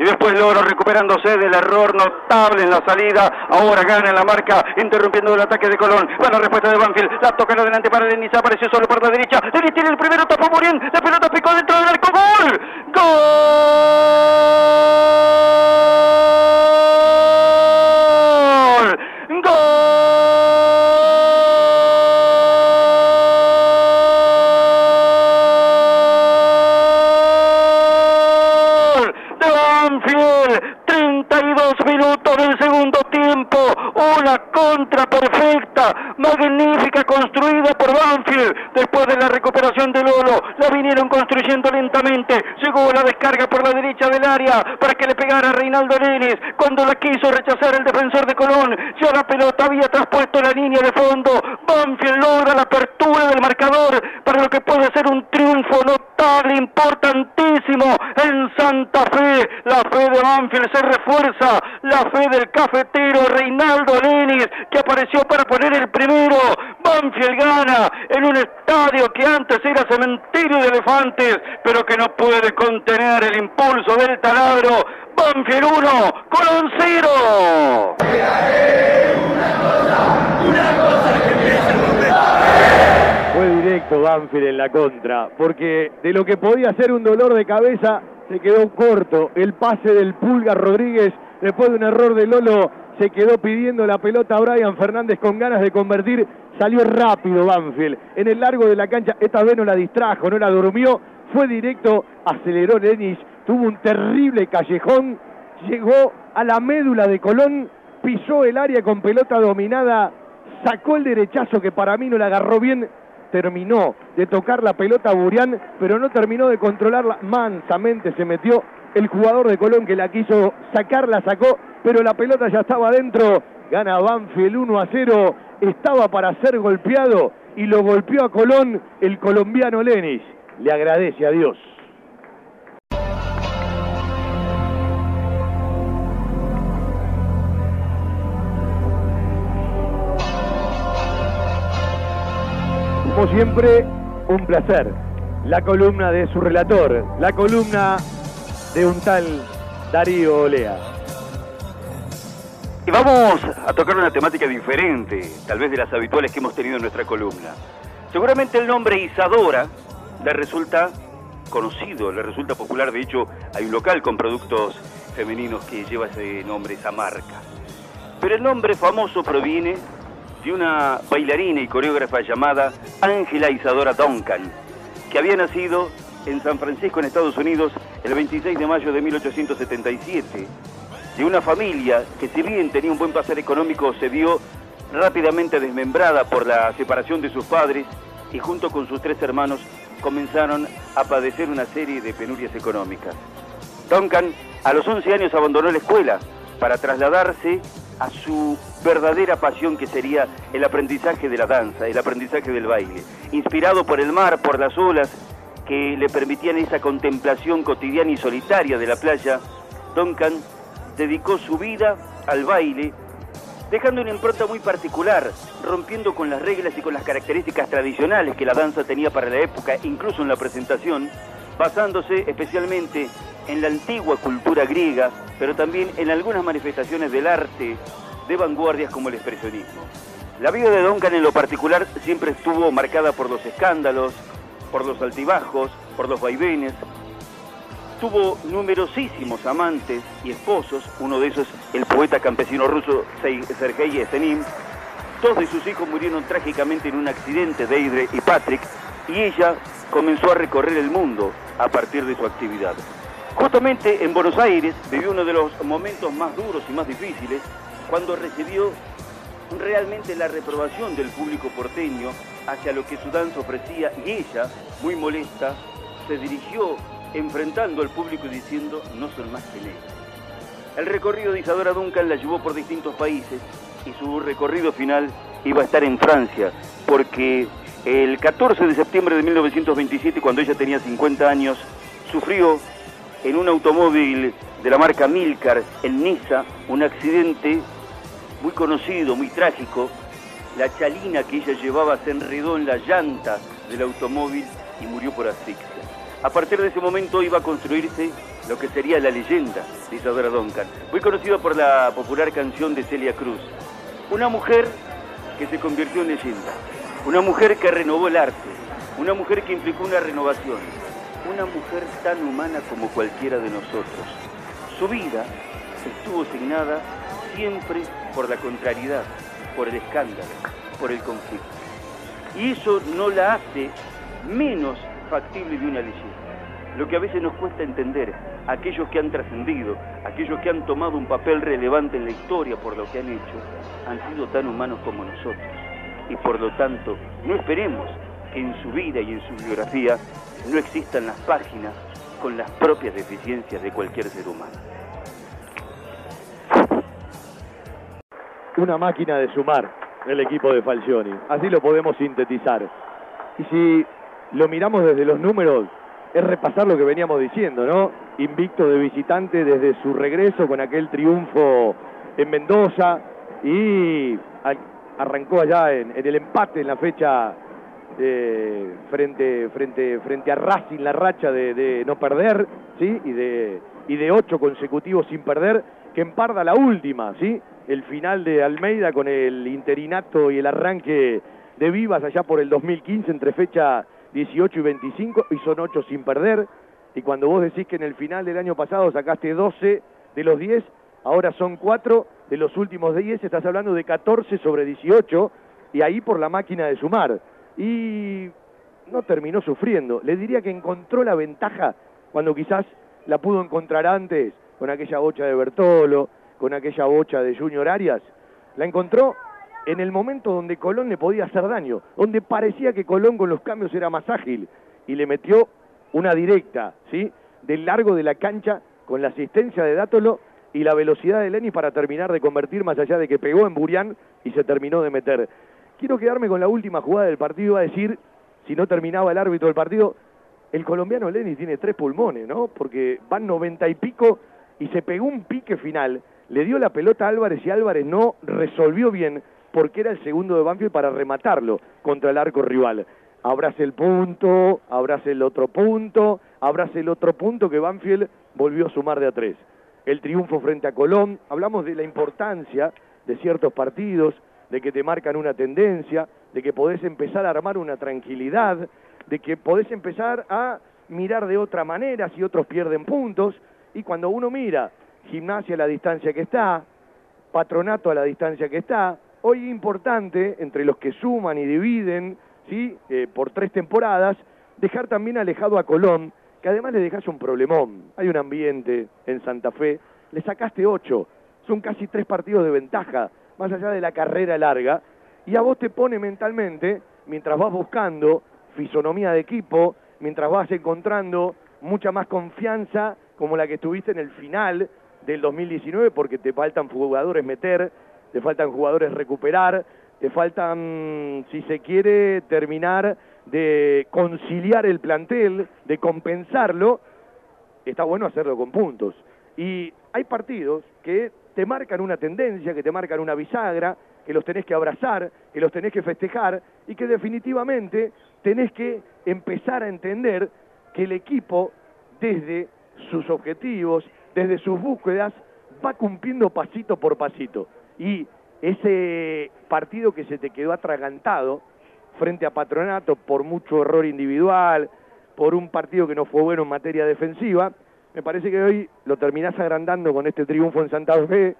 y después Loro recuperándose del error notable en la salida. Ahora gana en la marca, interrumpiendo el ataque de Colón. Buena respuesta de Banfield. La toca adelante para Denis. Apareció solo por la derecha. Denis tiene el primero, tapó muy bien. La pelota picó dentro del arco. ¡Gol! ¡Gol! ¡Gol! De Banfield. 32 minutos del segundo tiempo. Una contra perfecta, magnífica, construida por Banfield. Después de la recuperación de Lolo, la vinieron construyendo lentamente. Llegó la descarga por la derecha del área pegara a Reinaldo Lenis. Cuando la quiso rechazar el defensor de Colón, ya la pelota había traspuesto la línea de fondo. Banfield logra la apertura del marcador para lo que puede ser un triunfo notable, importantísimo en Santa Fe. La fe de Banfield se refuerza, la fe del cafetero Reinaldo Lenis, que apareció para poner el primero. Banfield gana en un estadio que antes era cementerio de elefantes, pero que no puede contener el impulso del taladro. Banfield 1, Colón 0. Fue directo Banfield en la contra, porque de lo que podía ser un dolor de cabeza se quedó corto. El pase del Pulga Rodríguez, después de un error de Lolo, se quedó pidiendo la pelota a Brian Fernández con ganas de convertir. Salió rápido Banfield. En el largo de la cancha, esta vez no la distrajo, no la durmió. Fue directo, aceleró Lenis, tuvo un terrible callejón, llegó a la médula de Colón, pisó el área con pelota dominada, sacó el derechazo que para mí no la agarró bien, terminó de tocar la pelota a Burián, pero no terminó de controlarla. Mansamente se metió el jugador de Colón que la quiso sacar, la sacó, pero la pelota ya estaba adentro. Gana Banfield 1 a 0. Estaba para ser golpeado y lo golpeó a Colón el colombiano Lenis. Le agradece a Dios. Como siempre, un placer. La columna de su relator, la columna de un tal Darío Olea. Y vamos a tocar una temática diferente, tal vez de las habituales que hemos tenido en nuestra columna. Seguramente el nombre Isadora le resulta conocido, le resulta popular. De hecho, hay un local con productos femeninos que lleva ese nombre, esa marca. Pero el nombre famoso proviene de una bailarina y coreógrafa llamada Ángela Isadora Duncan, que había nacido en San Francisco, en Estados Unidos, el 26 de mayo de 1877, de una familia que si bien tenía un buen pasar económico, se vio rápidamente desmembrada por la separación de sus padres y junto con sus tres hermanos comenzaron a padecer una serie de penurias económicas. Duncan a los 11 años abandonó la escuela para trasladarse a su verdadera pasión que sería el aprendizaje de la danza, el aprendizaje del baile, inspirado por el mar, por las olas que le permitían esa contemplación cotidiana y solitaria de la playa, Duncan dedicó su vida al baile, dejando una impronta muy particular, rompiendo con las reglas y con las características tradicionales que la danza tenía para la época, incluso en la presentación, basándose especialmente en la antigua cultura griega, pero también en algunas manifestaciones del arte de vanguardias como el expresionismo. La vida de Duncan en lo particular siempre estuvo marcada por los escándalos, por los altibajos, por los vaivenes. Tuvo numerosísimos amantes y esposos, uno de esos el poeta campesino ruso Sergei Yesenin. Dos de sus hijos murieron trágicamente en un accidente, Deidre y Patrick, y ella comenzó a recorrer el mundo a partir de su actividad. Justamente en Buenos Aires vivió uno de los momentos más duros y más difíciles cuando recibió realmente la reprobación del público porteño hacia lo que su danza ofrecía y ella, muy molesta, se dirigió enfrentando al público y diciendo no son más que negros. El recorrido de Isadora Duncan la llevó por distintos países y su recorrido final iba a estar en Francia, porque el 14 de septiembre de 1927, cuando ella tenía 50 años, sufrió en un automóvil de la marca Milcar en Niza un accidente muy conocido, muy trágico. La chalina que ella llevaba se enredó en la llanta del automóvil y murió por asfixia. A partir de ese momento iba a construirse lo que sería la leyenda de Isadora Duncan, muy conocido por la popular canción de Celia Cruz. Una mujer que se convirtió en leyenda, una mujer que renovó el arte, una mujer que implicó una renovación, una mujer tan humana como cualquiera de nosotros. Su vida estuvo signada siempre por la contrariedad, por el escándalo, por el conflicto. Y eso no la hace menos factible de una leyenda. Lo que a veces nos cuesta entender, aquellos que han trascendido, aquellos que han tomado un papel relevante en la historia por lo que han hecho, han sido tan humanos como nosotros. Y por lo tanto, no esperemos que en su vida y en su biografía no existan las páginas con las propias deficiencias de cualquier ser humano. Una máquina de sumar el equipo de Falcioni. Así lo podemos sintetizar. Y si lo miramos desde los números, es repasar lo que veníamos diciendo, ¿no? Invicto de visitante desde su regreso con aquel triunfo en Mendoza y arrancó allá en, el empate en la fecha eh, frente, frente, frente a Racing, la racha de, no perder, ¿sí? Y de, y de ocho consecutivos sin perder, que emparda la última, ¿sí? El final de Almeida con el interinato y el arranque de Vivas allá por el 2015 entre fecha 18 y 25 y son 8 sin perder. Y cuando vos decís que en el final del año pasado sacaste 12 de los 10, ahora son 4 de los últimos 10, estás hablando de 14 sobre 18 y ahí por la máquina de sumar. Y no terminó sufriendo. Le diría que encontró la ventaja cuando quizás la pudo encontrar antes con aquella bocha de Bertolo, con aquella bocha de Junior Arias. La encontró en el momento donde Colón le podía hacer daño, donde parecía que Colón con los cambios era más ágil y le metió una directa, ¿sí? Del largo de la cancha con la asistencia de Dátolo y la velocidad de Lenis para terminar de convertir más allá de que pegó en Burián y se terminó de meter. Quiero quedarme con la última jugada del partido, a decir, si no terminaba el árbitro del partido, el colombiano Lenis tiene tres pulmones, ¿no? Porque van noventa y pico y se pegó un pique final, le dio la pelota a Álvarez y Álvarez no resolvió bien porque era el segundo de Banfield para rematarlo contra el arco rival. Abrace el punto, abrace el otro punto, abrace el otro punto que Banfield volvió a sumar de a tres. El triunfo frente a Colón, hablamos de la importancia de ciertos partidos, de que te marcan una tendencia, de que podés empezar a armar una tranquilidad, de que podés empezar a mirar de otra manera si otros pierden puntos, y cuando uno mira gimnasia a la distancia que está, patronato a la distancia que está, Hoy importante, entre los que suman y dividen, ¿sí? Eh, por tres temporadas, dejar también alejado a Colón, que además le dejas un problemón. Hay un ambiente en Santa Fe, le sacaste ocho, son casi tres partidos de ventaja, más allá de la carrera larga, y a vos te pone mentalmente, mientras vas buscando fisonomía de equipo, mientras vas encontrando mucha más confianza como la que tuviste en el final del 2019, porque te faltan jugadores meter, te faltan jugadores recuperar, te faltan, si se quiere, terminar de conciliar el plantel, de compensarlo, está bueno hacerlo con puntos. Y hay partidos que te marcan una tendencia, que te marcan una bisagra, que los tenés que abrazar, que los tenés que festejar y que definitivamente tenés que empezar a entender que el equipo, desde sus objetivos, desde sus búsquedas, va cumpliendo pasito por pasito. Y ese partido que se te quedó atragantado frente a Patronato por mucho error individual, por un partido que no fue bueno en materia defensiva, me parece que hoy lo terminás agrandando con este triunfo en Santa Fe,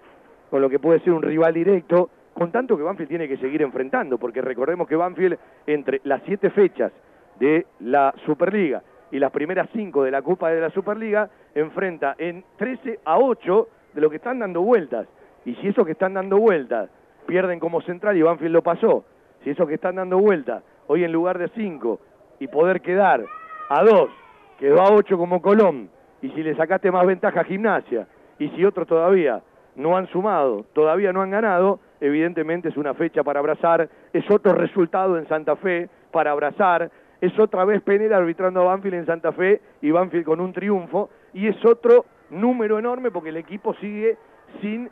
con lo que puede ser un rival directo, con tanto que Banfield tiene que seguir enfrentando, porque recordemos que Banfield entre las siete fechas de la Superliga y las primeras cinco de la Copa de la Superliga, enfrenta en 13 a 8 de lo que están dando vueltas. Y si esos que están dando vueltas pierden como central y Banfield lo pasó, si esos que están dando vueltas hoy en lugar de cinco y poder quedar a dos, quedó a ocho como Colón, y si le sacaste más ventaja a Gimnasia, y si otros todavía no han sumado, todavía no han ganado, evidentemente es una fecha para abrazar, es otro resultado en Santa Fe para abrazar, es otra vez Penel arbitrando a Banfield en Santa Fe y Banfield con un triunfo, y es otro número enorme porque el equipo sigue sin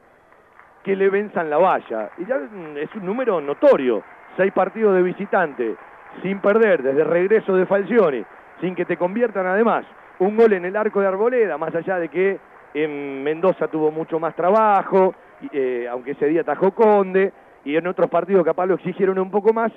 que le venzan la valla. Y ya es un número notorio. Seis partidos de visitante, sin perder, desde regreso de Falcioni, sin que te conviertan además un gol en el arco de Arboleda, más allá de que en Mendoza tuvo mucho más trabajo, eh, aunque ese día tajó Conde, y en otros partidos capaz lo exigieron un poco más,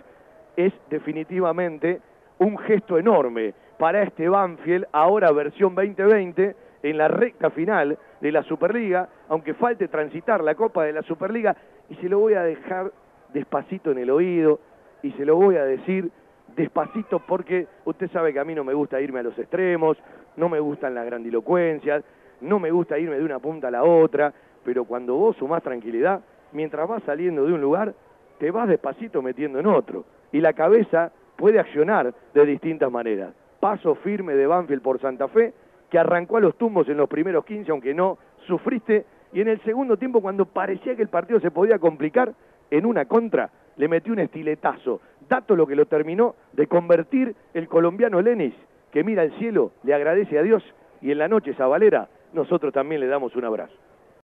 es definitivamente un gesto enorme para este Banfield, ahora versión 2020, en la recta final de la Superliga, aunque falte transitar la Copa de la Superliga, y se lo voy a dejar despacito en el oído, y se lo voy a decir despacito porque usted sabe que a mí no me gusta irme a los extremos, no me gustan las grandilocuencias, no me gusta irme de una punta a la otra, pero cuando vos sumás tranquilidad, mientras vas saliendo de un lugar, te vas despacito metiendo en otro. Y la cabeza puede accionar de distintas maneras. Paso firme de Banfield por Santa Fe, que arrancó a los tumbos en los primeros 15, aunque no sufriste, y en el segundo tiempo, cuando parecía que el partido se podía complicar, en una contra, le metió un estiletazo. Dato lo que lo terminó de convertir el colombiano Lenis, que mira al cielo, le agradece a Dios, y en la noche Zabalera, nosotros también le damos un abrazo.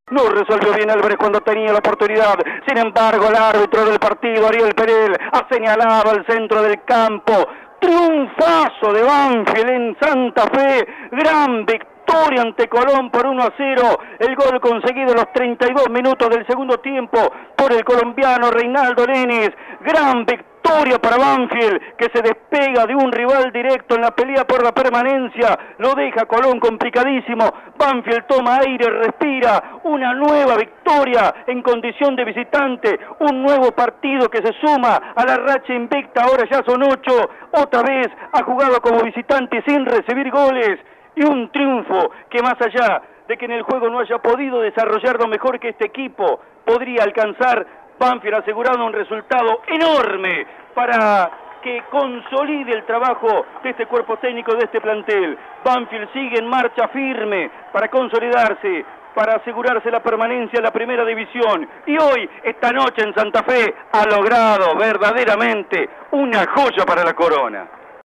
No resolvió bien Álvarez cuando tenía la oportunidad. Sin embargo, el árbitro del partido, Ariel Perel, ha señalado al centro del campo. Triunfazo de Banfield en Santa Fe. Gran victoria ante Colón por 1 a 0. El gol conseguido en los 32 minutos del segundo tiempo por el colombiano Reinaldo Lenis. Gran victoria victoria para Banfield, que se despega de un rival directo en la pelea por la permanencia, lo deja Colón complicadísimo, Banfield toma aire, respira, una nueva victoria en condición de visitante, un nuevo partido que se suma a la racha invicta, ahora ya son ocho, otra vez ha jugado como visitante sin recibir goles. Y un triunfo que más allá de que en el juego no haya podido desarrollar lo mejor que este equipo podría alcanzar, Banfield ha asegurado un resultado enorme para que consolide el trabajo de este cuerpo técnico, de este plantel. Banfield sigue en marcha firme para consolidarse, para asegurarse la permanencia en la primera división. Y hoy, esta noche en Santa Fe, ha logrado verdaderamente una joya para la corona.